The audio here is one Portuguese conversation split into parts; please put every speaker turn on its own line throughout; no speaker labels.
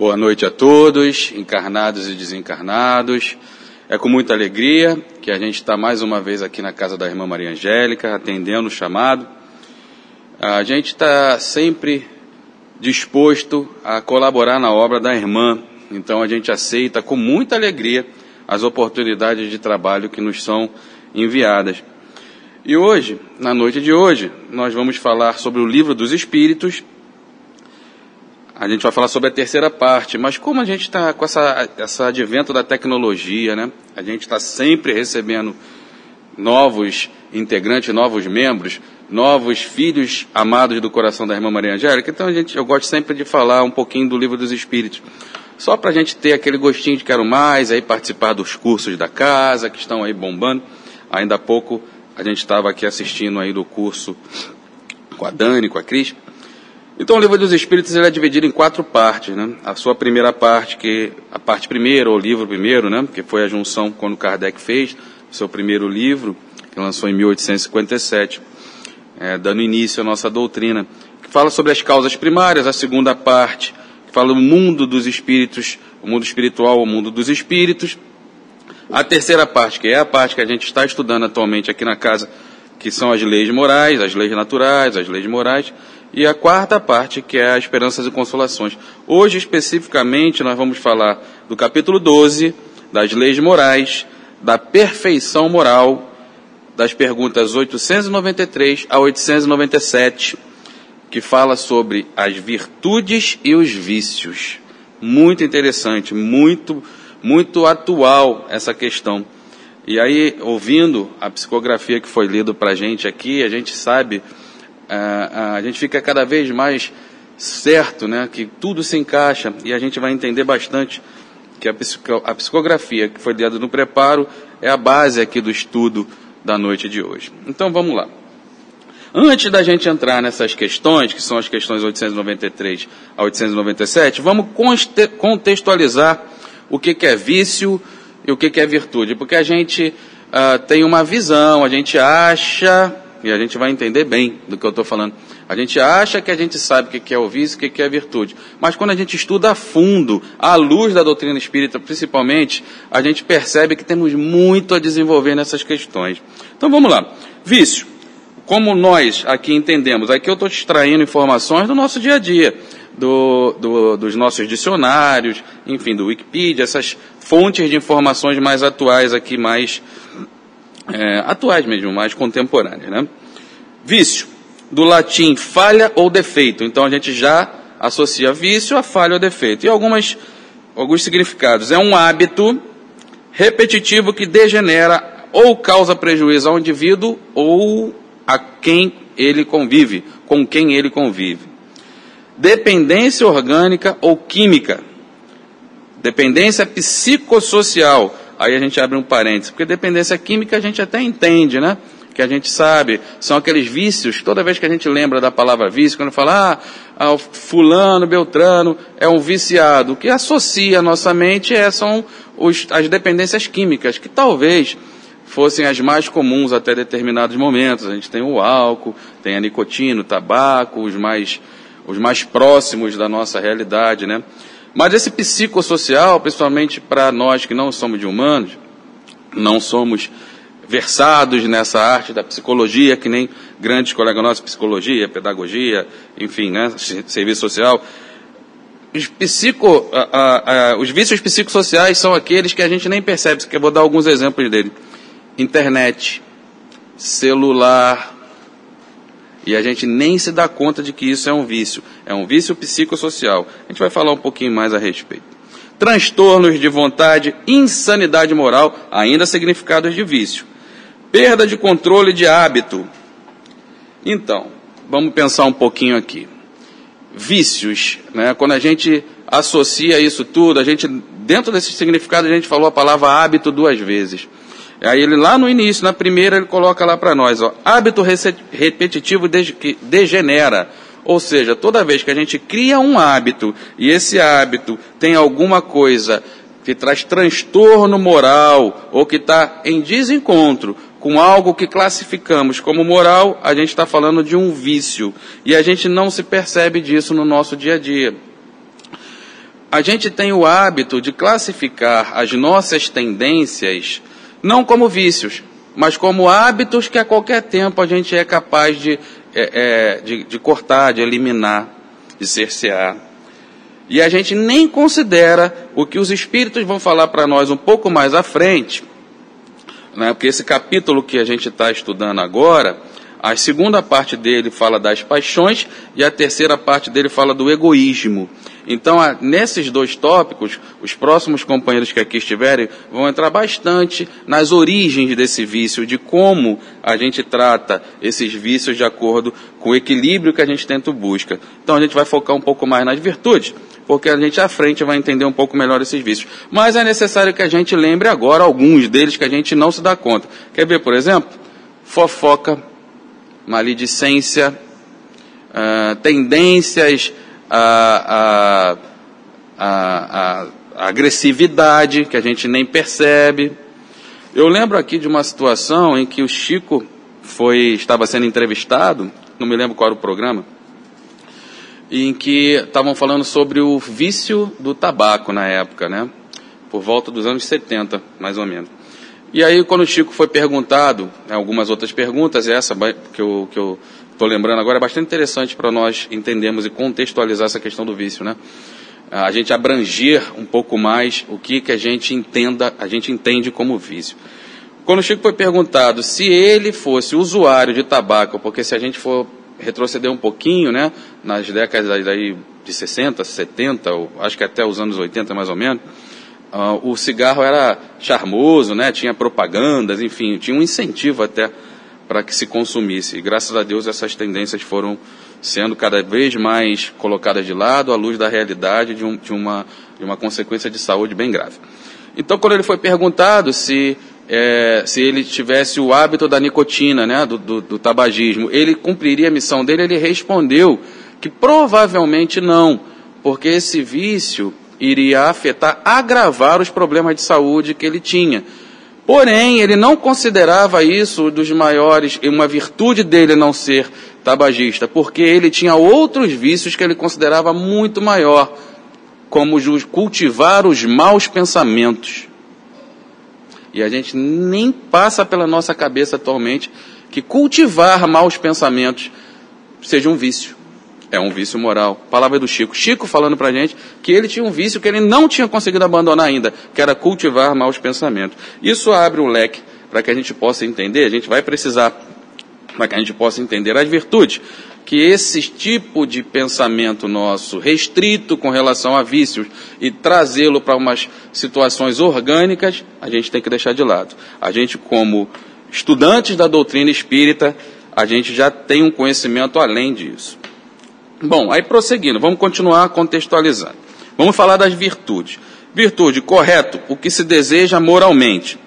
Boa noite a todos, encarnados e desencarnados. É com muita alegria que a gente está mais uma vez aqui na casa da irmã Maria Angélica, atendendo o chamado. A gente está sempre disposto a colaborar na obra da irmã, então a gente aceita com muita alegria as oportunidades de trabalho que nos são enviadas. E hoje, na noite de hoje, nós vamos falar sobre o livro dos Espíritos a gente vai falar sobre a terceira parte, mas como a gente está com essa, essa advento da tecnologia, né? A gente está sempre recebendo novos integrantes, novos membros, novos filhos amados do coração da irmã Maria Angélica. Então a gente, eu gosto sempre de falar um pouquinho do livro dos Espíritos, só para a gente ter aquele gostinho de quero mais, aí participar dos cursos da casa que estão aí bombando. Ainda há pouco a gente estava aqui assistindo aí do curso com a Dani, com a Cris. Então o livro dos Espíritos ele é dividido em quatro partes, né? A sua primeira parte, que a parte primeira, ou livro primeiro, né? Que foi a junção quando Kardec fez o seu primeiro livro, que lançou em 1857, é, dando início à nossa doutrina, que fala sobre as causas primárias. A segunda parte, que fala do mundo dos espíritos, o mundo espiritual, o mundo dos espíritos. A terceira parte, que é a parte que a gente está estudando atualmente aqui na casa, que são as leis morais, as leis naturais, as leis morais e a quarta parte, que é a esperanças e consolações. Hoje, especificamente, nós vamos falar do capítulo 12, das leis morais, da perfeição moral, das perguntas 893 a 897, que fala sobre as virtudes e os vícios. Muito interessante, muito, muito atual essa questão. E aí, ouvindo a psicografia que foi lida para a gente aqui, a gente sabe a, a gente fica cada vez mais certo né, que tudo se encaixa e a gente vai entender bastante que a, a psicografia que foi dada no preparo é a base aqui do estudo da noite de hoje. Então vamos lá. Antes da gente entrar nessas questões, que são as questões 893 a 897, vamos contextualizar o que, que é vício e o que, que é virtude, porque a gente uh, tem uma visão, a gente acha e a gente vai entender bem do que eu estou falando. A gente acha que a gente sabe o que é o vício o que é a virtude. Mas quando a gente estuda a fundo, à luz da doutrina espírita principalmente, a gente percebe que temos muito a desenvolver nessas questões. Então vamos lá. Vício. Como nós aqui entendemos, aqui eu estou extraindo informações do nosso dia a dia, do, do, dos nossos dicionários, enfim, do Wikipedia, essas fontes de informações mais atuais aqui, mais é, atuais mesmo, mais contemporâneas. Né? Vício, do latim falha ou defeito. Então a gente já associa vício a falha ou defeito. E algumas, alguns significados. É um hábito repetitivo que degenera ou causa prejuízo ao indivíduo ou a quem ele convive, com quem ele convive. Dependência orgânica ou química. Dependência psicossocial Aí a gente abre um parênteses, porque dependência química a gente até entende, né? Que a gente sabe, são aqueles vícios, toda vez que a gente lembra da palavra vício, quando fala, ah, ah fulano, beltrano, é um viciado, o que associa a nossa mente é, são os, as dependências químicas, que talvez fossem as mais comuns até determinados momentos. A gente tem o álcool, tem a nicotina, o tabaco, os mais, os mais próximos da nossa realidade, né? Mas esse psicossocial, principalmente para nós que não somos de humanos, não somos versados nessa arte da psicologia, que nem grandes colegas nossos, psicologia, pedagogia, enfim, né, serviço social. Os, psico, a, a, os vícios psicossociais são aqueles que a gente nem percebe, que eu vou dar alguns exemplos dele. Internet, celular, e a gente nem se dá conta de que isso é um vício. É um vício psicossocial. A gente vai falar um pouquinho mais a respeito. Transtornos de vontade, insanidade moral, ainda significados de vício. Perda de controle de hábito. Então, vamos pensar um pouquinho aqui. Vícios, né? quando a gente associa isso tudo, a gente, dentro desse significado, a gente falou a palavra hábito duas vezes. Aí ele lá no início, na primeira, ele coloca lá para nós, ó, hábito repetitivo que degenera. Ou seja, toda vez que a gente cria um hábito e esse hábito tem alguma coisa que traz transtorno moral ou que está em desencontro com algo que classificamos como moral, a gente está falando de um vício. E a gente não se percebe disso no nosso dia a dia. a gente tem o hábito de classificar as nossas tendências não como vícios, mas como hábitos que a qualquer tempo a gente é capaz de, é, é, de, de cortar, de eliminar, de cercear. E a gente nem considera o que os espíritos vão falar para nós um pouco mais à frente, né, porque esse capítulo que a gente está estudando agora, a segunda parte dele fala das paixões e a terceira parte dele fala do egoísmo. Então, nesses dois tópicos, os próximos companheiros que aqui estiverem vão entrar bastante nas origens desse vício, de como a gente trata esses vícios de acordo com o equilíbrio que a gente tenta busca. Então, a gente vai focar um pouco mais nas virtudes, porque a gente à frente vai entender um pouco melhor esses vícios. Mas é necessário que a gente lembre agora alguns deles que a gente não se dá conta. Quer ver, por exemplo? Fofoca, maledicência, uh, tendências a, a, a, agressividade que a gente nem percebe. Eu lembro aqui de uma situação em que o Chico foi estava sendo entrevistado, não me lembro qual era o programa, em que estavam falando sobre o vício do tabaco na época, né? Por volta dos anos 70, mais ou menos. E aí, quando o Chico foi perguntado, né, algumas outras perguntas, essa que eu que eu estou lembrando agora, é bastante interessante para nós entendermos e contextualizar essa questão do vício, né? A gente abranger um pouco mais o que, que a gente entenda, a gente entende como vício. Quando o Chico foi perguntado se ele fosse usuário de tabaco, porque se a gente for retroceder um pouquinho, né, nas décadas daí de 60, 70, acho que até os anos 80 mais ou menos, Uh, o cigarro era charmoso, né? tinha propagandas, enfim, tinha um incentivo até para que se consumisse. E graças a Deus essas tendências foram sendo cada vez mais colocadas de lado à luz da realidade de, um, de, uma, de uma consequência de saúde bem grave. Então, quando ele foi perguntado se, é, se ele tivesse o hábito da nicotina, né, do, do, do tabagismo, ele cumpriria a missão dele, ele respondeu que provavelmente não, porque esse vício iria afetar, agravar os problemas de saúde que ele tinha. Porém, ele não considerava isso dos maiores, uma virtude dele não ser tabagista, porque ele tinha outros vícios que ele considerava muito maior, como cultivar os maus pensamentos. E a gente nem passa pela nossa cabeça atualmente que cultivar maus pensamentos seja um vício. É um vício moral. Palavra do Chico. Chico falando pra gente que ele tinha um vício que ele não tinha conseguido abandonar ainda, que era cultivar maus pensamentos. Isso abre um leque para que a gente possa entender, a gente vai precisar, para que a gente possa entender as virtudes, que esse tipo de pensamento nosso, restrito com relação a vícios, e trazê-lo para umas situações orgânicas, a gente tem que deixar de lado. A gente, como estudantes da doutrina espírita, a gente já tem um conhecimento além disso. Bom, aí prosseguindo, vamos continuar contextualizando. Vamos falar das virtudes. Virtude, correto, o que se deseja moralmente.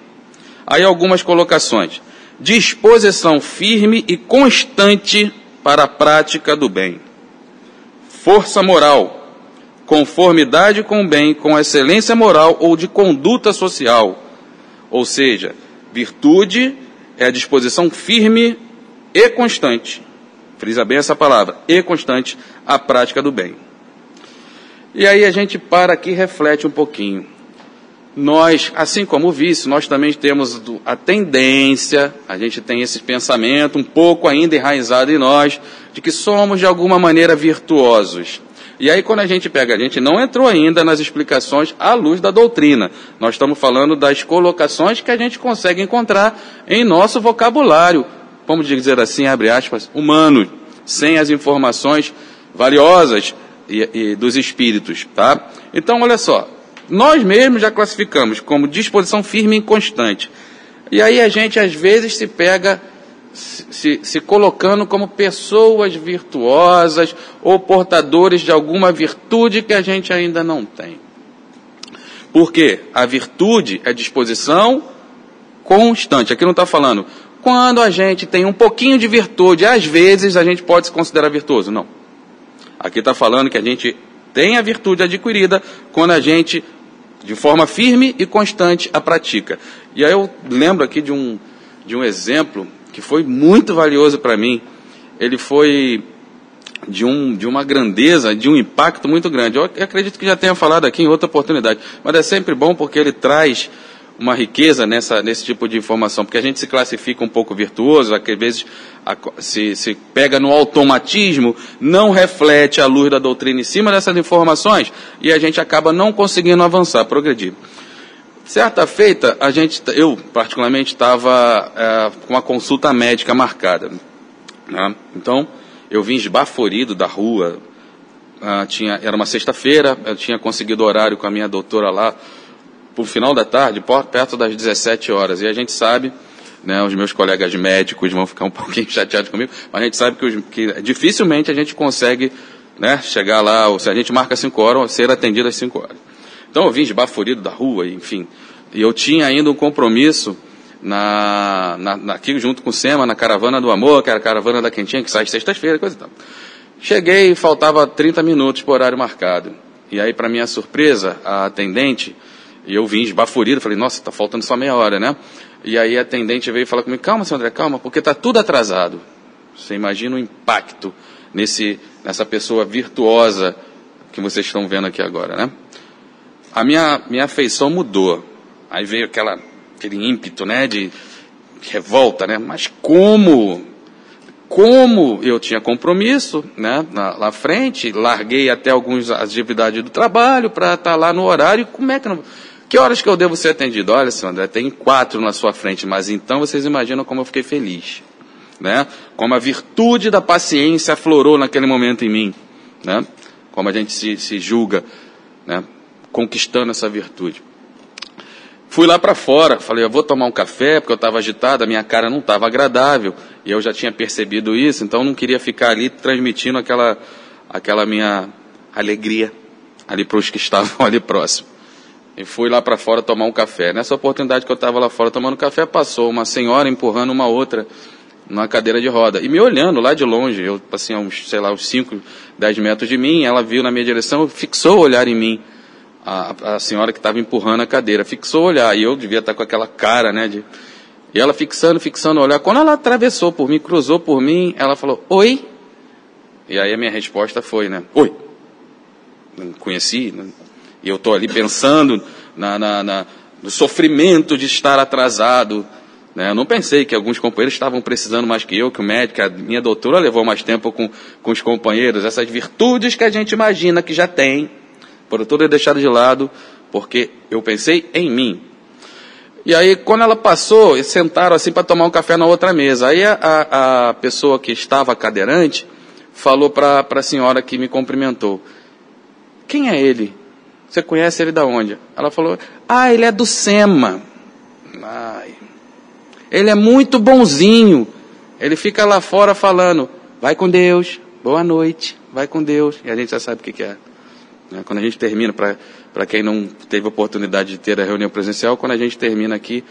Aí algumas colocações. Disposição firme e constante para a prática do bem. Força moral, conformidade com o bem, com excelência moral ou de conduta social. Ou seja, virtude é a disposição firme e constante frisa bem essa palavra, e constante a prática do bem. E aí a gente para aqui e reflete um pouquinho. Nós, assim como o vício, nós também temos a tendência, a gente tem esse pensamento um pouco ainda enraizado em nós, de que somos de alguma maneira virtuosos. E aí, quando a gente pega, a gente não entrou ainda nas explicações à luz da doutrina. Nós estamos falando das colocações que a gente consegue encontrar em nosso vocabulário, vamos dizer assim, abre aspas, humano, sem as informações valiosas e, e dos espíritos, tá? Então, olha só, nós mesmos já classificamos como disposição firme e constante. E aí a gente às vezes se pega se, se, colocando como pessoas virtuosas ou portadores de alguma virtude que a gente ainda não tem. Porque a virtude é disposição constante. Aqui não está falando quando a gente tem um pouquinho de virtude, às vezes a gente pode se considerar virtuoso. Não. Aqui está falando que a gente tem a virtude adquirida quando a gente, de forma firme e constante, a pratica. E aí eu lembro aqui de um, de um exemplo que foi muito valioso para mim. Ele foi de, um, de uma grandeza, de um impacto muito grande. Eu acredito que já tenha falado aqui em outra oportunidade, mas é sempre bom porque ele traz uma riqueza nessa, nesse tipo de informação, porque a gente se classifica um pouco virtuoso, às vezes a, se, se pega no automatismo, não reflete a luz da doutrina em cima dessas informações e a gente acaba não conseguindo avançar, progredir. Certa feita, a gente, eu particularmente estava é, com uma consulta médica marcada. Né? Então, eu vim esbaforido da rua, ah, tinha, era uma sexta-feira, eu tinha conseguido horário com a minha doutora lá, o final da tarde, perto das 17 horas. E a gente sabe, né, os meus colegas médicos vão ficar um pouquinho chateados comigo, mas a gente sabe que, os, que dificilmente a gente consegue né, chegar lá, ou se a gente marca 5 horas, ser atendido às 5 horas. Então eu vim esbaforido da rua, enfim. E eu tinha ainda um compromisso na, na, aqui junto com o SEMA, na Caravana do Amor, que era a Caravana da Quentinha, que sai sexta-feira, coisa e tal. Cheguei e faltava 30 minutos para o horário marcado. E aí, para minha surpresa, a atendente e eu vim esbaforido, falei, nossa, está faltando só meia hora, né? E aí a atendente veio falar comigo, calma, senhor André, calma, porque está tudo atrasado. Você imagina o impacto nesse, nessa pessoa virtuosa que vocês estão vendo aqui agora, né? A minha, minha afeição mudou. Aí veio aquela, aquele ímpeto, né, de revolta, né? Mas como? Como eu tinha compromisso, né, na, lá frente, larguei até algumas atividades do trabalho para estar tá lá no horário, como é que não que horas que eu devo ser atendido? Olha, André, tem quatro na sua frente, mas então vocês imaginam como eu fiquei feliz. Né? Como a virtude da paciência aflorou naquele momento em mim. Né? Como a gente se, se julga né? conquistando essa virtude. Fui lá para fora, falei, eu vou tomar um café, porque eu estava agitado, a minha cara não estava agradável, e eu já tinha percebido isso, então não queria ficar ali transmitindo aquela, aquela minha alegria ali para os que estavam ali próximo e fui lá para fora tomar um café. Nessa oportunidade que eu estava lá fora tomando café, passou uma senhora empurrando uma outra numa cadeira de roda e me olhando lá de longe, eu assim, uns, sei lá, uns 5, 10 metros de mim, ela viu na minha direção, fixou o olhar em mim. A, a senhora que estava empurrando a cadeira, fixou o olhar, e eu devia estar com aquela cara, né, de... E ela fixando, fixando o olhar. Quando ela atravessou por mim, cruzou por mim, ela falou, oi? E aí a minha resposta foi, né, oi? Não conheci, e eu estou ali pensando na, na, na, no sofrimento de estar atrasado. Né? Eu não pensei que alguns companheiros estavam precisando mais que eu, que o médico, a minha doutora levou mais tempo com, com os companheiros. Essas virtudes que a gente imagina que já tem, por tudo é deixado de lado, porque eu pensei em mim. E aí, quando ela passou, sentaram assim para tomar um café na outra mesa. Aí a, a pessoa que estava cadeirante falou para a senhora que me cumprimentou: Quem é ele? Você conhece ele da onde? Ela falou: Ah, ele é do SEMA. Ai. Ele é muito bonzinho. Ele fica lá fora falando: Vai com Deus, boa noite, vai com Deus. E a gente já sabe o que, que é. Né? Quando a gente termina, para quem não teve oportunidade de ter a reunião presencial, quando a gente termina aqui,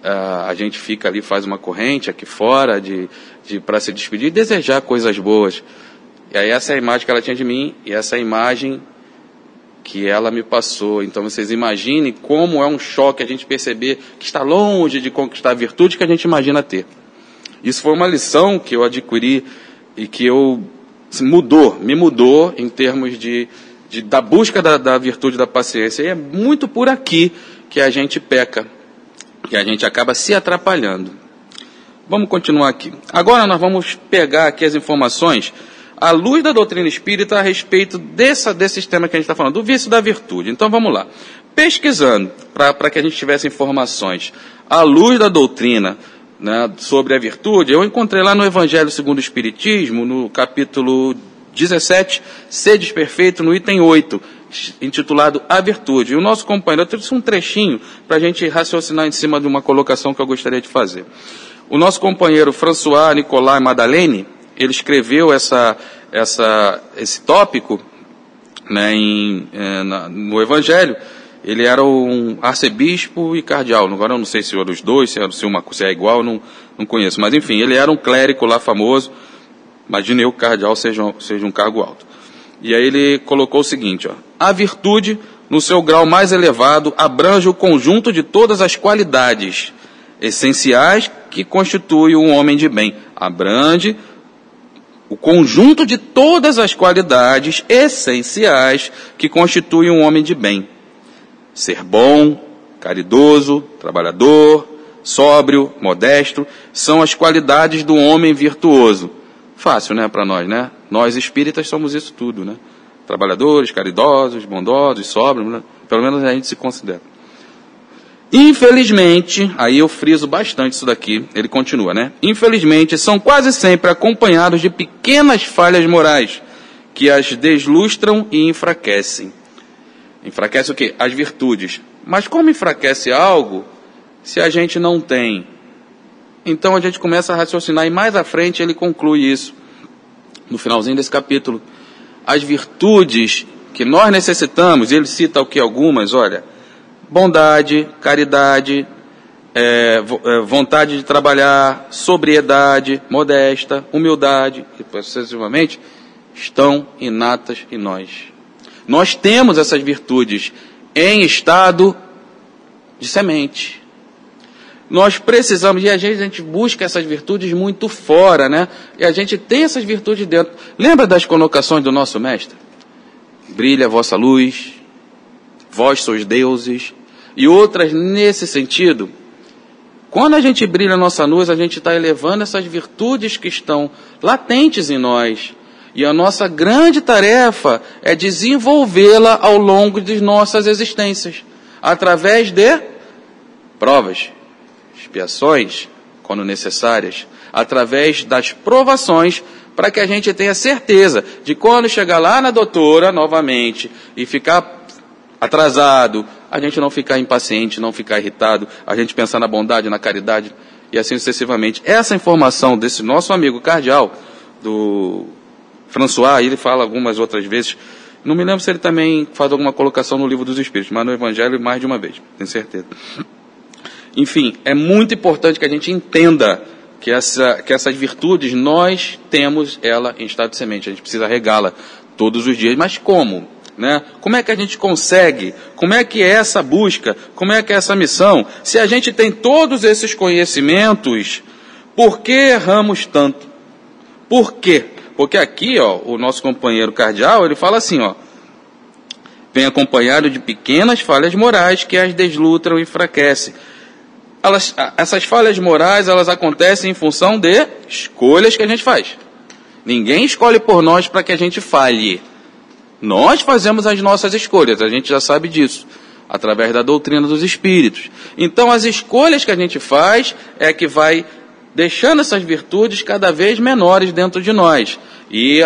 a gente fica ali, faz uma corrente aqui fora de, de para se despedir e desejar coisas boas. E aí essa é a imagem que ela tinha de mim, e essa imagem que ela me passou. Então vocês imaginem como é um choque a gente perceber que está longe de conquistar a virtude que a gente imagina ter. Isso foi uma lição que eu adquiri e que eu mudou, me mudou em termos de, de da busca da, da virtude da paciência. E é muito por aqui que a gente peca, que a gente acaba se atrapalhando. Vamos continuar aqui. Agora nós vamos pegar aqui as informações à luz da doutrina espírita a respeito dessa, desse tema que a gente está falando, do vício da virtude. Então vamos lá. Pesquisando, para que a gente tivesse informações à luz da doutrina né, sobre a virtude, eu encontrei lá no Evangelho segundo o Espiritismo, no capítulo 17, Sedes Perfeito, no item 8, intitulado A Virtude. E o nosso companheiro, eu trouxe um trechinho para a gente raciocinar em cima de uma colocação que eu gostaria de fazer. O nosso companheiro François Nicolas Madalene, ele escreveu essa, essa, esse tópico né, em, é, na, no Evangelho. Ele era um arcebispo e cardeal. Agora eu não sei se eram os dois, se, era, se, uma, se é igual, não, não conheço. Mas enfim, ele era um clérigo lá famoso. Imagine que cardeal seja, seja um cargo alto. E aí ele colocou o seguinte: ó, a virtude, no seu grau mais elevado, abrange o conjunto de todas as qualidades essenciais que constituem um homem de bem. Abrange o conjunto de todas as qualidades essenciais que constituem um homem de bem. Ser bom, caridoso, trabalhador, sóbrio, modesto, são as qualidades do homem virtuoso. Fácil, né, para nós, né? Nós espíritas somos isso tudo, né? Trabalhadores, caridosos, bondosos, sóbrios, né? pelo menos a gente se considera. Infelizmente, aí eu friso bastante isso daqui, ele continua, né? Infelizmente, são quase sempre acompanhados de pequenas falhas morais que as deslustram e enfraquecem. Enfraquece o quê? As virtudes. Mas como enfraquece algo se a gente não tem? Então a gente começa a raciocinar e mais à frente ele conclui isso. No finalzinho desse capítulo. As virtudes que nós necessitamos, ele cita o que algumas, olha, bondade, caridade, é, é, vontade de trabalhar, sobriedade, modesta, humildade, e sucessivamente, estão inatas em nós. Nós temos essas virtudes em estado de semente. Nós precisamos, e às vezes a gente busca essas virtudes muito fora, né? E a gente tem essas virtudes dentro. Lembra das colocações do nosso mestre? Brilha a vossa luz, vós sois deuses, e outras nesse sentido. Quando a gente brilha a nossa luz, a gente está elevando essas virtudes que estão latentes em nós. E a nossa grande tarefa é desenvolvê-la ao longo de nossas existências, através de provas, expiações, quando necessárias, através das provações, para que a gente tenha certeza de quando chegar lá na doutora novamente e ficar atrasado, a gente não ficar impaciente, não ficar irritado, a gente pensar na bondade, na caridade e assim sucessivamente. Essa informação desse nosso amigo cardeal, do François, ele fala algumas outras vezes, não me lembro se ele também faz alguma colocação no livro dos Espíritos, mas no Evangelho mais de uma vez, tenho certeza. Enfim, é muito importante que a gente entenda que, essa, que essas virtudes nós temos ela em estado de semente, a gente precisa regá-la todos os dias. Mas como? Né? Como é que a gente consegue? Como é que é essa busca? Como é que é essa missão? Se a gente tem todos esses conhecimentos, por que erramos tanto? Por quê? Porque aqui, ó, o nosso companheiro cardeal, ele fala assim, ó, vem acompanhado de pequenas falhas morais que as deslutram e enfraquecem. Elas, essas falhas morais, elas acontecem em função de escolhas que a gente faz. Ninguém escolhe por nós para que a gente falhe. Nós fazemos as nossas escolhas, a gente já sabe disso, através da doutrina dos espíritos. Então, as escolhas que a gente faz é que vai deixando essas virtudes cada vez menores dentro de nós. E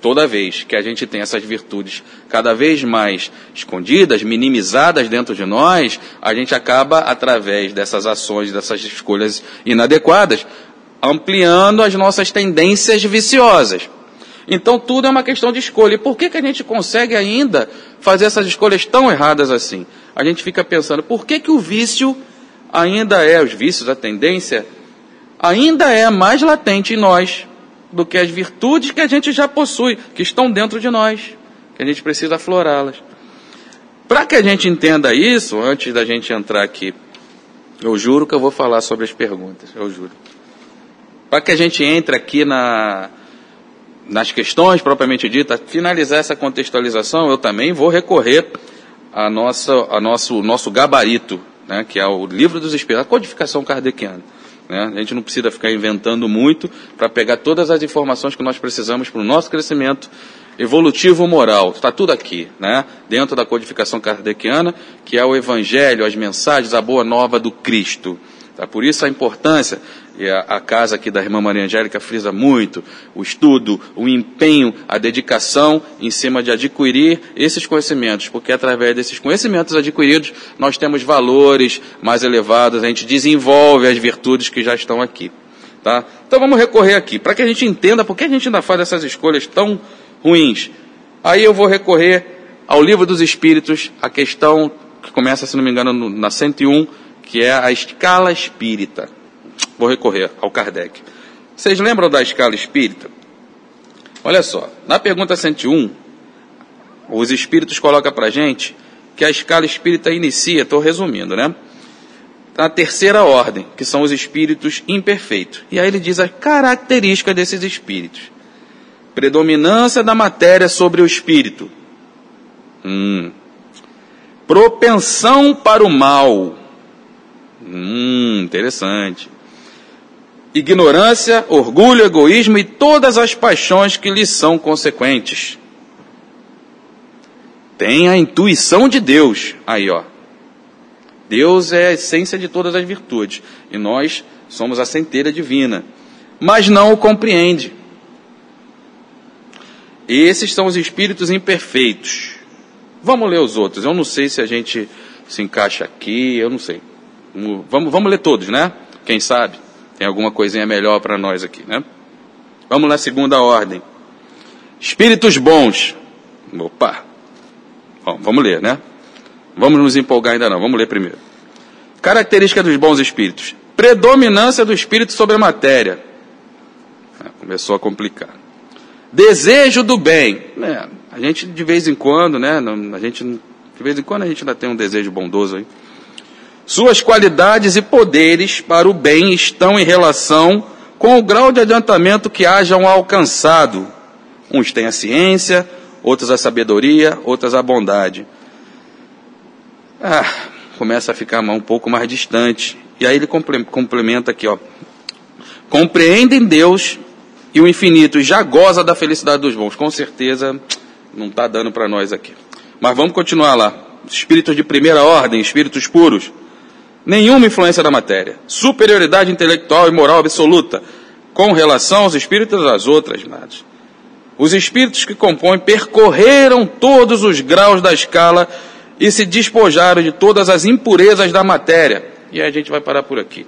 toda vez que a gente tem essas virtudes cada vez mais escondidas, minimizadas dentro de nós, a gente acaba, através dessas ações, dessas escolhas inadequadas, ampliando as nossas tendências viciosas. Então tudo é uma questão de escolha. E por que, que a gente consegue ainda fazer essas escolhas tão erradas assim? A gente fica pensando, por que, que o vício ainda é, os vícios, a tendência, ainda é mais latente em nós do que as virtudes que a gente já possui, que estão dentro de nós, que a gente precisa aflorá-las. Para que a gente entenda isso, antes da gente entrar aqui, eu juro que eu vou falar sobre as perguntas, eu juro. Para que a gente entre aqui na, nas questões propriamente ditas, finalizar essa contextualização, eu também vou recorrer a nossa, a nosso, nosso gabarito, né, que é o livro dos espíritos, a codificação kardeciana. Né? A gente não precisa ficar inventando muito para pegar todas as informações que nós precisamos para o nosso crescimento evolutivo moral. Está tudo aqui, né? dentro da codificação kardeciana, que é o Evangelho, as mensagens, a boa nova do Cristo. Tá? Por isso a importância e a, a, casa aqui da irmã Maria Angélica frisa muito o estudo, o empenho, a dedicação em cima de adquirir esses conhecimentos, porque através desses conhecimentos adquiridos nós temos valores mais elevados, a gente desenvolve as virtudes que já estão aqui. Tá? Então vamos recorrer aqui, para que a gente entenda por que a gente ainda faz essas escolhas tão ruins. Aí eu vou recorrer ao Livro dos Espíritos, a questão que começa, se não me engano, na 101, que é a escala espírita. Vou recorrer ao Kardec. Vocês lembram da escala espírita? Olha só, na pergunta 101, os espíritos colocam para gente que a escala espírita inicia, estou resumindo, né? Na terceira ordem, que são os espíritos imperfeitos. E aí ele diz a característica desses espíritos. Predominância da matéria sobre o espírito. Hum. Propensão para o mal. Hum, interessante. Ignorância, orgulho, egoísmo e todas as paixões que lhes são consequentes. Tem a intuição de Deus. Aí, ó. Deus é a essência de todas as virtudes. E nós somos a centelha divina. Mas não o compreende. Esses são os espíritos imperfeitos. Vamos ler os outros. Eu não sei se a gente se encaixa aqui, eu não sei. Vamos, vamos ler todos, né? Quem sabe? Tem alguma coisinha melhor para nós aqui, né? Vamos na segunda ordem. Espíritos bons. Opa! Bom, vamos ler, né? Vamos nos empolgar ainda não, vamos ler primeiro. Característica dos bons espíritos: predominância do espírito sobre a matéria. É, começou a complicar. Desejo do bem. É, a gente de vez em quando, né? A gente de vez em quando a gente ainda tem um desejo bondoso aí. Suas qualidades e poderes para o bem estão em relação com o grau de adiantamento que hajam alcançado. Uns têm a ciência, outros a sabedoria, outros a bondade. Ah, começa a ficar um pouco mais distante. E aí ele complementa aqui, ó. Compreendem Deus e o infinito e já goza da felicidade dos bons. Com certeza não está dando para nós aqui. Mas vamos continuar lá. Espíritos de primeira ordem, espíritos puros nenhuma influência da matéria, superioridade intelectual e moral absoluta com relação aos espíritos das outras nadas. Os espíritos que compõem percorreram todos os graus da escala e se despojaram de todas as impurezas da matéria. E aí a gente vai parar por aqui.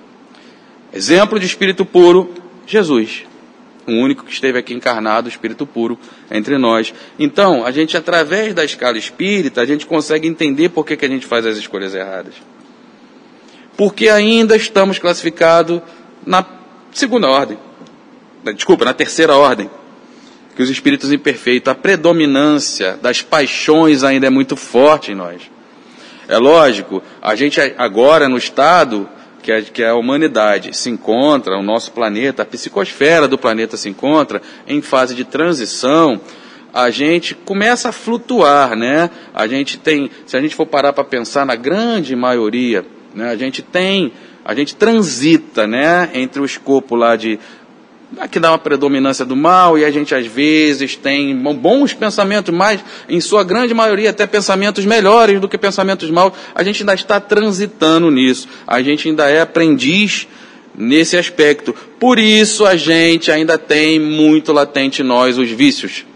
Exemplo de espírito puro, Jesus. O único que esteve aqui encarnado, espírito puro, entre nós. Então, a gente, através da escala espírita, a gente consegue entender por que, que a gente faz as escolhas erradas porque ainda estamos classificados na segunda ordem. Desculpa, na terceira ordem. Que os espíritos imperfeitos, a predominância das paixões ainda é muito forte em nós. É lógico, a gente agora no estado que a, que a humanidade se encontra, o nosso planeta, a psicosfera do planeta se encontra em fase de transição, a gente começa a flutuar, né? A gente tem, se a gente for parar para pensar na grande maioria né? A gente tem, a gente transita né, entre o escopo lá de que dá uma predominância do mal e a gente às vezes tem bons pensamentos, mas em sua grande maioria até pensamentos melhores do que pensamentos maus. A gente ainda está transitando nisso. A gente ainda é aprendiz nesse aspecto. Por isso a gente ainda tem muito latente nós os vícios,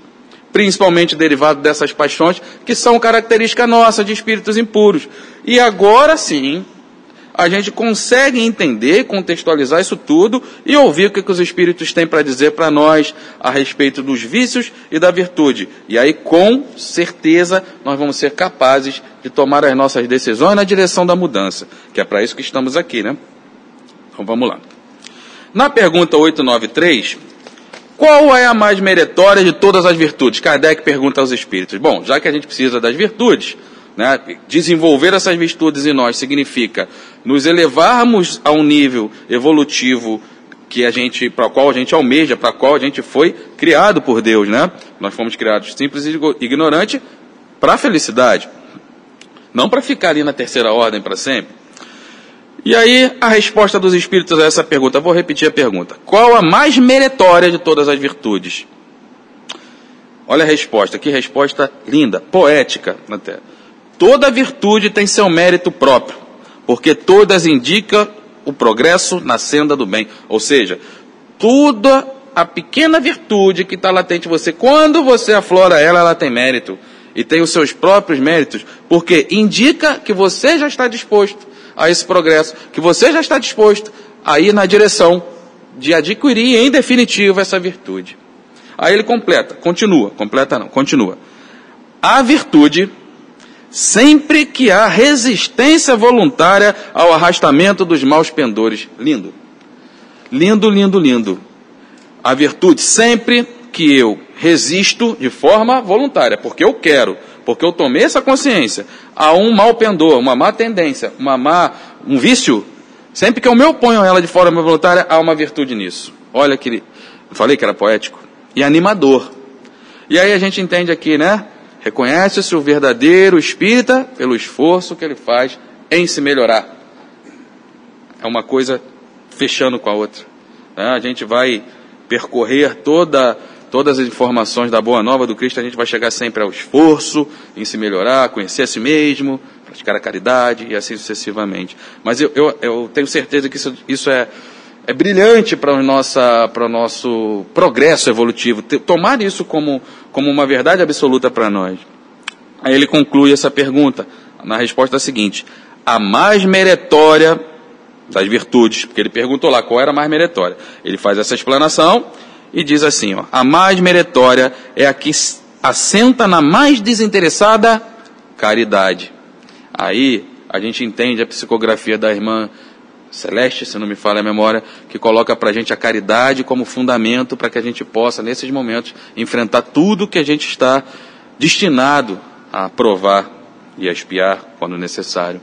principalmente derivados dessas paixões que são característica nossa de espíritos impuros. E agora sim, a gente consegue entender, contextualizar isso tudo e ouvir o que, que os Espíritos têm para dizer para nós a respeito dos vícios e da virtude. E aí, com certeza, nós vamos ser capazes de tomar as nossas decisões na direção da mudança, que é para isso que estamos aqui, né? Então vamos lá. Na pergunta 893, qual é a mais meritória de todas as virtudes? Kardec pergunta aos Espíritos. Bom, já que a gente precisa das virtudes, né? Desenvolver essas virtudes em nós significa nos elevarmos a um nível evolutivo que a gente, para o qual a gente almeja, para o qual a gente foi criado por Deus, né? Nós fomos criados simples e ignorantes para a felicidade, não para ficar ali na terceira ordem para sempre. E aí a resposta dos espíritos a essa pergunta, vou repetir a pergunta: qual a mais meritória de todas as virtudes? Olha a resposta, que resposta linda, poética até. Toda virtude tem seu mérito próprio, porque todas indicam o progresso na senda do bem. Ou seja, toda a pequena virtude que está latente em você, quando você aflora ela, ela tem mérito. E tem os seus próprios méritos, porque indica que você já está disposto a esse progresso, que você já está disposto a ir na direção de adquirir em definitivo essa virtude. Aí ele completa, continua, completa não, continua. A virtude sempre que há resistência voluntária ao arrastamento dos maus pendores. Lindo. Lindo, lindo, lindo. A virtude sempre que eu resisto de forma voluntária, porque eu quero, porque eu tomei essa consciência, a um mau pendor, uma má tendência, uma má, um vício, sempre que eu me oponho a ela de forma voluntária, há uma virtude nisso. Olha que, falei que era poético, e animador. E aí a gente entende aqui, né? Reconhece-se o verdadeiro espírita pelo esforço que ele faz em se melhorar. É uma coisa fechando com a outra. Né? A gente vai percorrer toda, todas as informações da Boa Nova do Cristo, a gente vai chegar sempre ao esforço em se melhorar, conhecer a si mesmo, praticar a caridade e assim sucessivamente. Mas eu, eu, eu tenho certeza que isso, isso é, é brilhante para o nosso progresso evolutivo, tomar isso como, como uma verdade absoluta para nós. Aí ele conclui essa pergunta na resposta seguinte: a mais meritória das virtudes, porque ele perguntou lá qual era a mais meritória. Ele faz essa explanação e diz assim: ó, a mais meritória é a que assenta na mais desinteressada caridade. Aí a gente entende a psicografia da irmã Celeste, se não me falha a memória, que coloca para a gente a caridade como fundamento para que a gente possa, nesses momentos, enfrentar tudo que a gente está destinado a provar e a espiar quando necessário.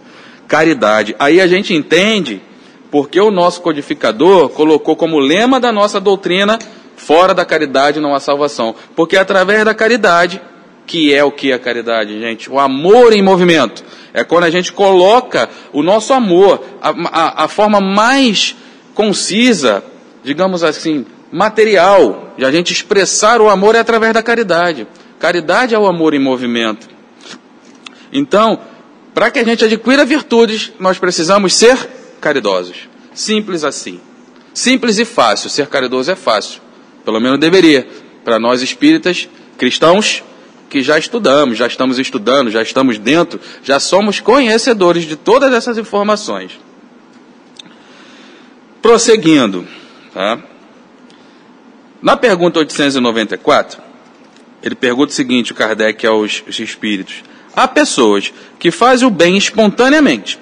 Caridade. Aí a gente entende porque o nosso codificador colocou como lema da nossa doutrina: fora da caridade não há salvação. Porque através da caridade, que é o que é a caridade, gente? O amor em movimento. É quando a gente coloca o nosso amor, a, a, a forma mais concisa, digamos assim, material, de a gente expressar o amor é através da caridade. Caridade é o amor em movimento. Então, para que a gente adquira virtudes, nós precisamos ser caridosos. Simples assim. Simples e fácil. Ser caridoso é fácil. Pelo menos deveria. Para nós espíritas, cristãos, que já estudamos, já estamos estudando, já estamos dentro, já somos conhecedores de todas essas informações. Prosseguindo, tá? Na pergunta 894, ele pergunta o seguinte, o Kardec aos espíritos: há pessoas que fazem o bem espontaneamente,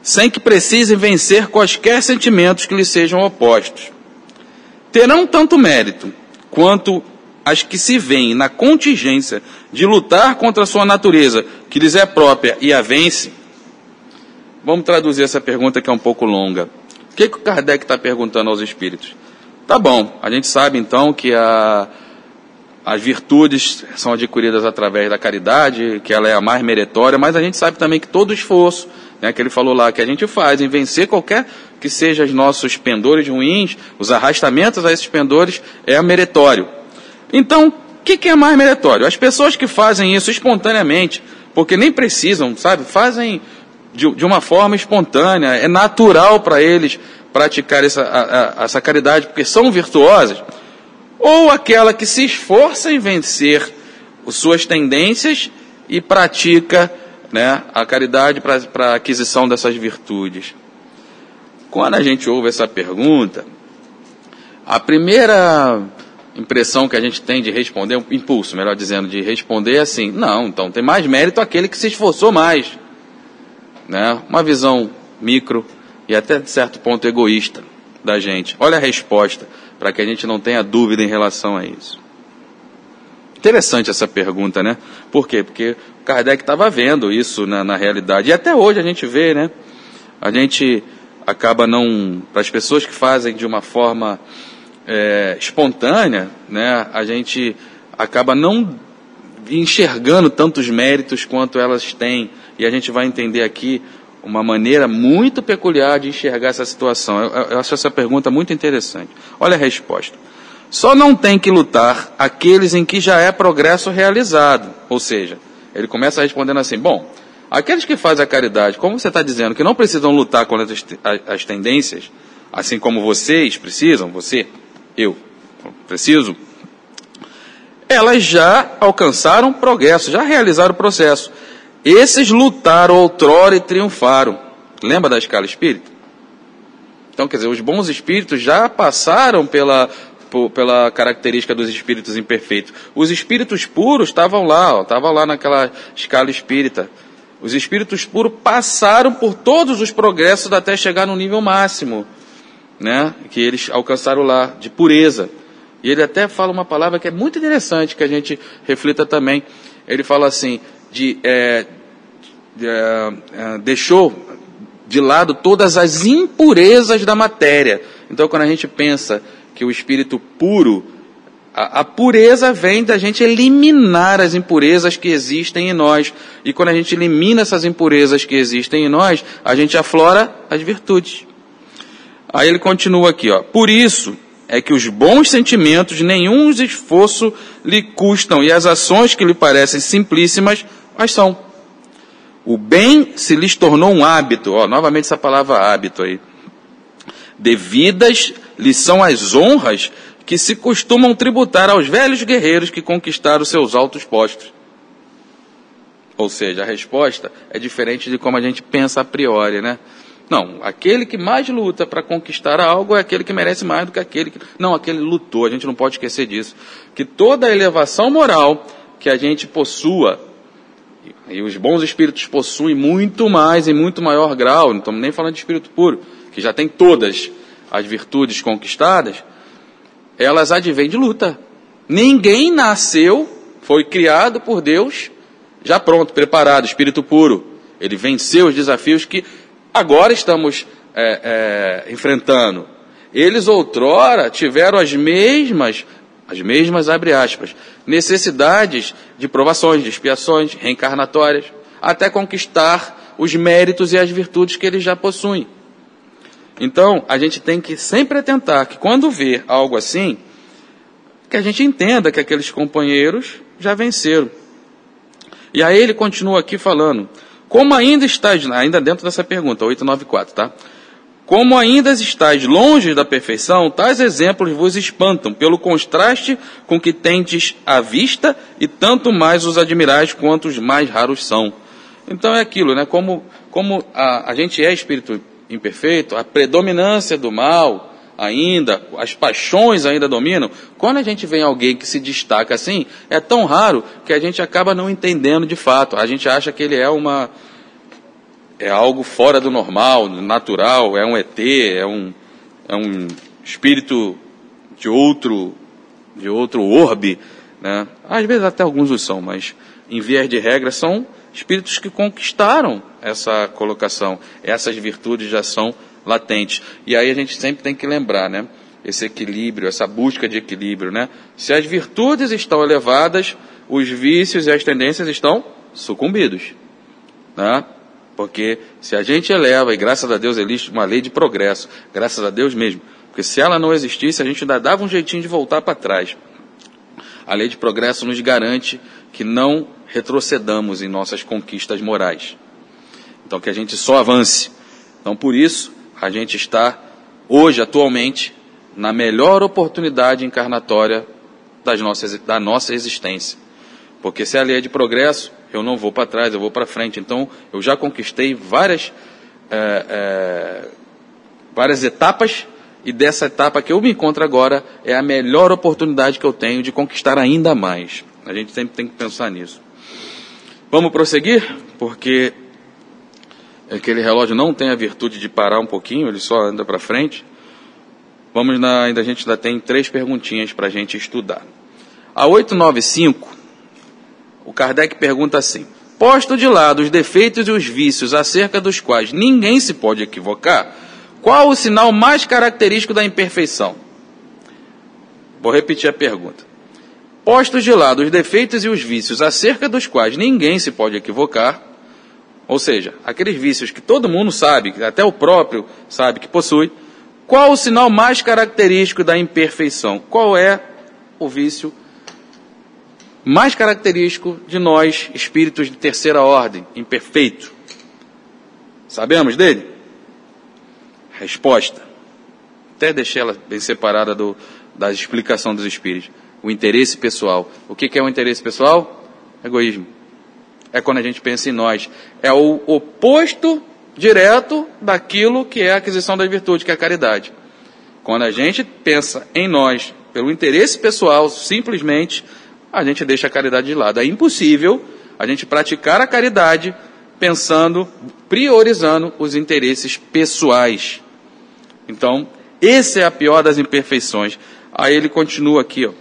sem que precisem vencer quaisquer sentimentos que lhes sejam opostos. Terão tanto mérito quanto as que se veem na contingência de lutar contra a sua natureza, que lhes é própria, e a vence? Vamos traduzir essa pergunta que é um pouco longa. O que, que o Kardec está perguntando aos espíritos? Tá bom, a gente sabe então que a, as virtudes são adquiridas através da caridade, que ela é a mais meritória, mas a gente sabe também que todo esforço né, que ele falou lá, que a gente faz em vencer qualquer que seja os nossos pendores ruins, os arrastamentos a esses pendores, é meritório. Então, o que, que é mais meritório? As pessoas que fazem isso espontaneamente, porque nem precisam, sabe, fazem de, de uma forma espontânea, é natural para eles praticar essa, a, a, essa caridade, porque são virtuosas, ou aquela que se esforça em vencer suas tendências e pratica né, a caridade para a aquisição dessas virtudes. Quando a gente ouve essa pergunta, a primeira impressão que a gente tem de responder, um impulso, melhor dizendo, de responder é assim: não, então tem mais mérito aquele que se esforçou mais. Né? Uma visão micro e até de certo ponto egoísta da gente. Olha a resposta, para que a gente não tenha dúvida em relação a isso. Interessante essa pergunta, né? Por quê? Porque Kardec estava vendo isso na, na, realidade. E até hoje a gente vê, né? A gente acaba não. Para as pessoas que fazem de uma forma é, espontânea, né? A gente acaba não enxergando tantos méritos quanto elas têm. E a gente vai entender aqui uma maneira muito peculiar de enxergar essa situação. Eu, eu acho essa pergunta muito interessante. Olha a resposta. Só não tem que lutar aqueles em que já é progresso realizado. Ou seja, ele começa respondendo assim: bom, aqueles que fazem a caridade, como você está dizendo, que não precisam lutar contra as, as tendências, assim como vocês precisam, você, eu, preciso, elas já alcançaram progresso, já realizaram o processo. Esses lutaram outrora e triunfaram. Lembra da escala espírita? Então, quer dizer, os bons espíritos já passaram pela por, pela característica dos espíritos imperfeitos. Os espíritos puros estavam lá, estavam lá naquela escala espírita. Os espíritos puros passaram por todos os progressos até chegar no nível máximo, né, que eles alcançaram lá, de pureza. E ele até fala uma palavra que é muito interessante, que a gente reflita também. Ele fala assim, de, é, de é, é, deixou de lado todas as impurezas da matéria. Então, quando a gente pensa que o espírito puro A, a, pureza vem da gente eliminar as impurezas que existem em nós. E quando a gente elimina essas impurezas que existem em nós, a gente aflora as virtudes. Aí ele continua aqui, ó. Por isso é que os bons sentimentos nenhum esforço lhe custam e as ações que lhe parecem simplíssimas as são. O bem se lhes tornou um hábito, ó, novamente essa palavra hábito aí. Devidas lhe são as honras que se costumam tributar aos velhos guerreiros que conquistaram seus altos postos. Ou seja, a resposta é diferente de como a gente pensa a priori, né? Não, aquele que mais luta para conquistar algo é aquele que merece mais do que aquele que. Não, aquele lutou, a gente não pode esquecer disso. Que toda a elevação moral que a gente possua, e os bons espíritos possuem muito mais, em muito maior grau, não estamos nem falando de espírito puro, que já tem todas as virtudes conquistadas, elas advêm de luta. Ninguém nasceu, foi criado por Deus, já pronto, preparado, espírito puro. Ele venceu os desafios que agora estamos é, é, enfrentando. Eles outrora tiveram as mesmas, as mesmas, abre aspas, necessidades de provações, de expiações, reencarnatórias, até conquistar os méritos e as virtudes que eles já possuem. Então, a gente tem que sempre atentar que quando vê algo assim, que a gente entenda que aqueles companheiros já venceram. E aí ele continua aqui falando, como ainda estás, ainda dentro dessa pergunta, 894, tá? Como ainda estáis longe da perfeição, tais exemplos vos espantam, pelo contraste com que tendes à vista, e tanto mais os admirais quanto os mais raros são. Então é aquilo, né? Como, como a, a gente é espírito imperfeito, a predominância do mal ainda, as paixões ainda dominam. Quando a gente vê alguém que se destaca assim, é tão raro que a gente acaba não entendendo de fato. A gente acha que ele é uma é algo fora do normal, natural, é um ET, é um, é um espírito de outro de outro orbe, né? Às vezes até alguns o são, mas em vias de regra são espíritos que conquistaram essa colocação. Essas virtudes já são latentes. E aí a gente sempre tem que lembrar, né? Esse equilíbrio, essa busca de equilíbrio, né? Se as virtudes estão elevadas, os vícios e as tendências estão sucumbidos, né? Porque se a gente eleva, e graças a Deus existe uma lei de progresso, graças a Deus mesmo, porque se ela não existisse, a gente ainda dava um jeitinho de voltar para trás. A lei de progresso nos garante que não retrocedamos em nossas conquistas morais. Então, que a gente só avance. Então, por isso, a gente está, hoje, atualmente, na melhor oportunidade encarnatória das nossas, da nossa existência. Porque se a lei é de progresso, eu não vou para trás, eu vou para frente. Então, eu já conquistei várias, é, é, várias etapas, e dessa etapa que eu me encontro agora é a melhor oportunidade que eu tenho de conquistar ainda mais. A gente sempre tem que pensar nisso. Vamos prosseguir? Porque aquele relógio não tem a virtude de parar um pouquinho, ele só anda para frente. Vamos na, ainda a gente ainda tem três perguntinhas para a gente estudar. A 895, o Kardec pergunta assim: Posto de lado os defeitos e os vícios acerca dos quais ninguém se pode equivocar, qual o sinal mais característico da imperfeição? Vou repetir a pergunta. Postos de lado os defeitos e os vícios acerca dos quais ninguém se pode equivocar, ou seja, aqueles vícios que todo mundo sabe, até o próprio sabe que possui, qual o sinal mais característico da imperfeição? Qual é o vício mais característico de nós, espíritos de terceira ordem, imperfeito? Sabemos dele? Resposta. Até deixei ela bem separada do, da explicação dos espíritos o interesse pessoal. O que, é o interesse pessoal? Egoísmo. É quando a gente pensa em nós. É o oposto direto daquilo que é a aquisição da virtude, que é a caridade. Quando a gente pensa em nós pelo interesse pessoal, simplesmente, a gente deixa a caridade de lado. É impossível a gente praticar a caridade pensando, priorizando os interesses pessoais. Então, essa é a pior das imperfeições. Aí ele continua aqui, ó.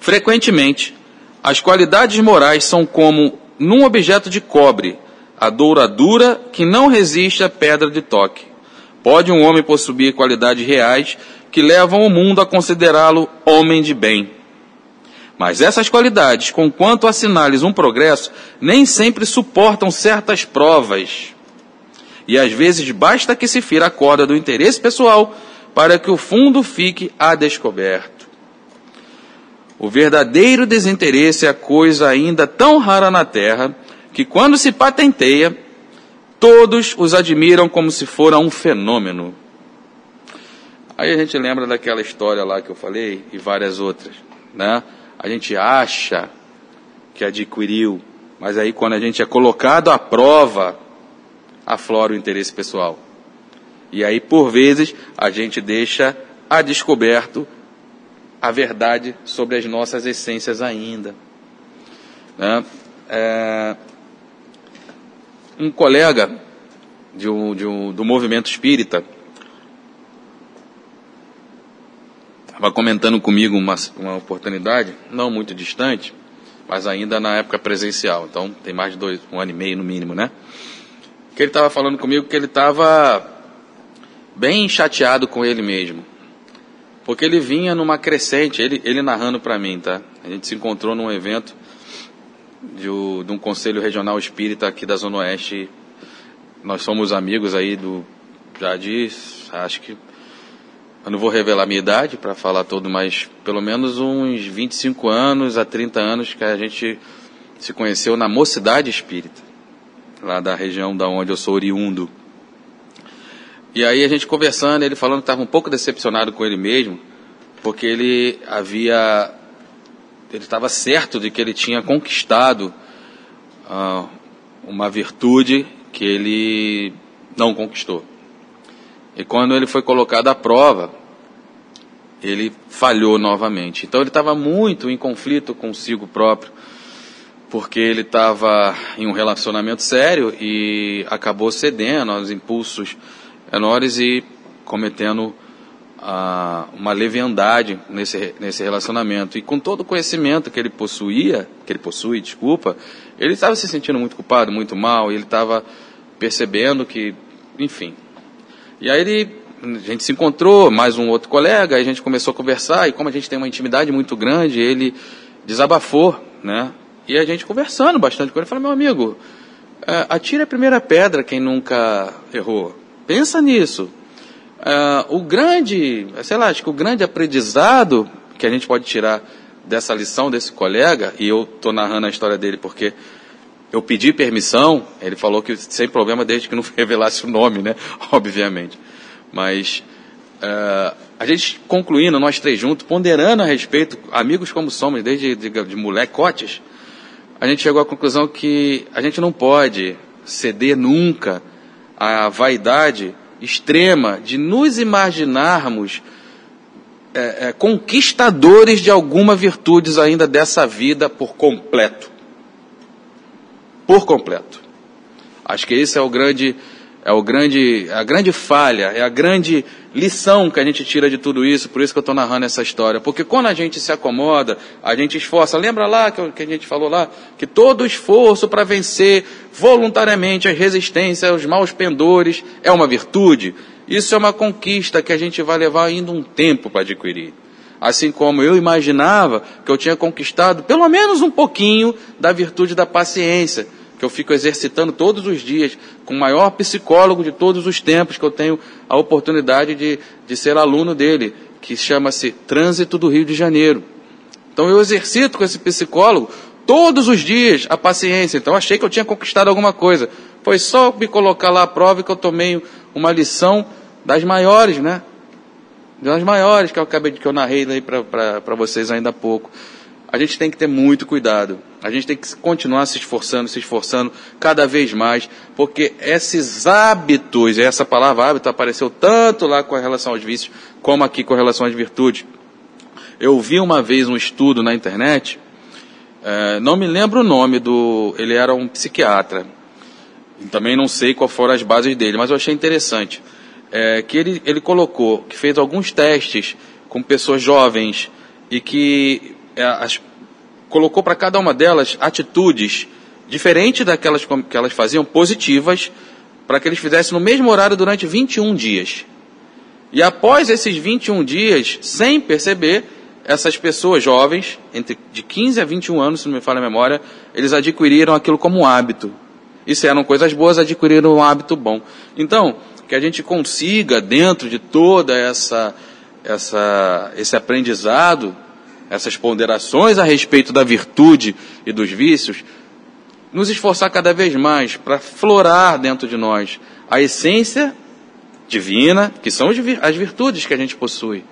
Frequentemente, as qualidades morais são como num objeto de cobre, a douradura que não resiste à pedra de toque. Pode um homem possuir qualidades reais que levam o mundo a considerá-lo homem de bem. Mas essas qualidades, conquanto assinales um progresso, nem sempre suportam certas provas. E às vezes basta que se fira a corda do interesse pessoal para que o fundo fique a descoberto. O verdadeiro desinteresse é coisa ainda tão rara na Terra que, quando se patenteia, todos os admiram como se fora um fenômeno. Aí a gente lembra daquela história lá que eu falei e várias outras, né? A gente acha que adquiriu, mas aí quando a gente é colocado à prova, aflora o interesse pessoal. E aí, por vezes, a gente deixa a descoberto a verdade sobre as nossas essências ainda. Né? É... Um colega de um, de um, do movimento espírita estava comentando comigo uma, uma oportunidade, não muito distante, mas ainda na época presencial, então tem mais de dois, um ano e meio no mínimo, né? Que ele estava falando comigo que ele estava bem chateado com ele mesmo, porque ele vinha numa crescente, ele, ele narrando para mim, tá? A gente se encontrou num evento de, de um conselho regional espírita aqui da Zona Oeste. Nós somos amigos aí do já de, acho que eu não vou revelar minha idade para falar todo, mas pelo menos uns 25 anos a 30 anos que a gente se conheceu na Mocidade Espírita, lá da região da onde eu sou oriundo. E aí a gente conversando, ele falando que estava um pouco decepcionado com ele mesmo, porque ele havia ele estava certo de que ele tinha conquistado uh, uma virtude que ele não conquistou. E quando ele foi colocado à prova, ele falhou novamente. Então ele estava muito em conflito consigo próprio, porque ele estava em um relacionamento sério e acabou cedendo aos impulsos menores e cometendo uh, uma leviandade nesse, nesse relacionamento. E com todo o conhecimento que ele possuía, que ele possui, desculpa, ele estava se sentindo muito culpado, muito mal, e ele estava percebendo que, enfim, e aí ele, a gente se encontrou, mais um outro colega, aí a gente começou a conversar, e como a gente tem uma intimidade muito grande, ele desabafou, né? E a gente conversando bastante com ele, falou, meu amigo, é, atire a primeira pedra quem nunca errou. Pensa nisso. É, o grande, sei lá, acho que o grande aprendizado que a gente pode tirar dessa lição desse colega, e eu estou narrando a história dele porque eu pedi permissão, ele falou que sem problema desde que não revelasse o nome, né? Obviamente. Mas uh, a gente concluindo, nós três juntos, ponderando a respeito, amigos como somos, desde de, de molecotes, a gente chegou à conclusão que a gente não pode ceder nunca à vaidade extrema de nos imaginarmos é, é, conquistadores de alguma virtudes ainda dessa vida por completo por completo. Acho que esse é o grande é o grande a grande falha, é a grande lição que a gente tira de tudo isso, por isso que eu estou narrando essa história. Porque quando a gente se acomoda, a gente esforça. Lembra lá que, que a gente falou lá? Que todo esforço para vencer voluntariamente as resistências, os maus pendores, é uma virtude. Isso é uma conquista que a gente vai levar ainda um tempo para adquirir. Assim como eu imaginava que eu tinha conquistado pelo menos um pouquinho da virtude da paciência, que eu fico exercitando todos os dias, com o maior psicólogo de todos os tempos, que eu tenho a oportunidade de, de ser aluno dele, que chama-se Trânsito do Rio de Janeiro. Então eu exercito com esse psicólogo todos os dias a paciência. Então achei que eu tinha conquistado alguma coisa. Foi só me colocar lá à prova que eu tomei uma lição das maiores, né? Das maiores que eu acabei de que eu narrei para vocês ainda há pouco. A gente tem que ter muito cuidado. A gente tem que continuar se esforçando, se esforçando cada vez mais, porque esses hábitos, essa palavra hábito apareceu tanto lá com relação aos vícios, como aqui com relação às virtudes. Eu vi uma vez um estudo na internet, é, não me lembro o nome do. Ele era um psiquiatra. Também não sei qual foram as bases dele, mas eu achei interessante. É, que ele, ele colocou, que fez alguns testes com pessoas jovens e que é, as, colocou para cada uma delas atitudes diferentes daquelas que elas faziam, positivas, para que eles fizessem no mesmo horário durante 21 dias. E após esses 21 dias, sem perceber, essas pessoas jovens, entre de 15 a 21 anos, se não me falha a memória, eles adquiriram aquilo como hábito. E se eram coisas boas, adquiriram um hábito bom. Então, que a gente consiga, dentro de toda essa, essa, esse aprendizado, essas ponderações a respeito da virtude e dos vícios, nos esforçar cada vez mais para florar dentro de nós a essência divina, que são as virtudes que a gente possui.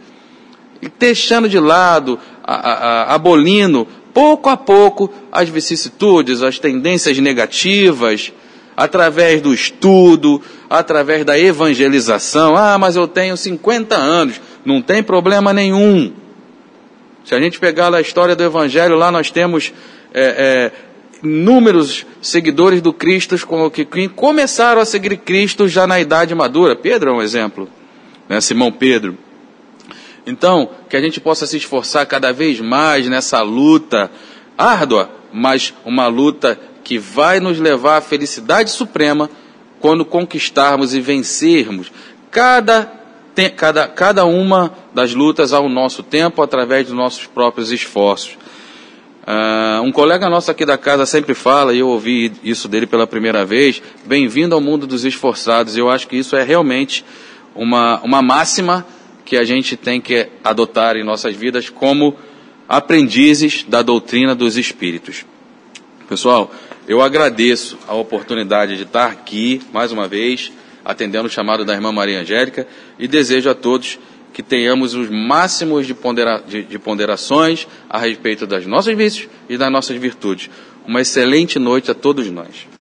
E deixando de lado, a, a, abolindo pouco a pouco as vicissitudes, as tendências negativas, através do estudo, através da evangelização. Ah, mas eu tenho 50 anos, não tem problema nenhum. Se a gente pegar a história do Evangelho, lá nós temos é, é, inúmeros seguidores do Cristo que, começaram a seguir Cristo já na idade madura. Pedro é um exemplo, né? Simão Pedro. Então, que a gente possa se esforçar cada vez mais nessa luta árdua, mas uma luta que vai nos levar à felicidade suprema quando conquistarmos e vencermos cada, cada, cada uma das lutas ao nosso tempo, através dos nossos próprios esforços. Uh, um colega nosso aqui da casa sempre fala, e eu ouvi isso dele pela primeira vez, bem-vindo ao mundo dos esforçados. Eu acho que isso é realmente uma, uma máxima que a gente tem que adotar em nossas vidas como aprendizes da doutrina dos espíritos. Pessoal, eu agradeço a oportunidade de estar aqui mais uma vez, atendendo o chamado da irmã Maria Angélica, e desejo a todos que tenhamos os máximos de, pondera, de, de ponderações a respeito das nossas vícios e das nossas virtudes. Uma excelente noite a todos nós.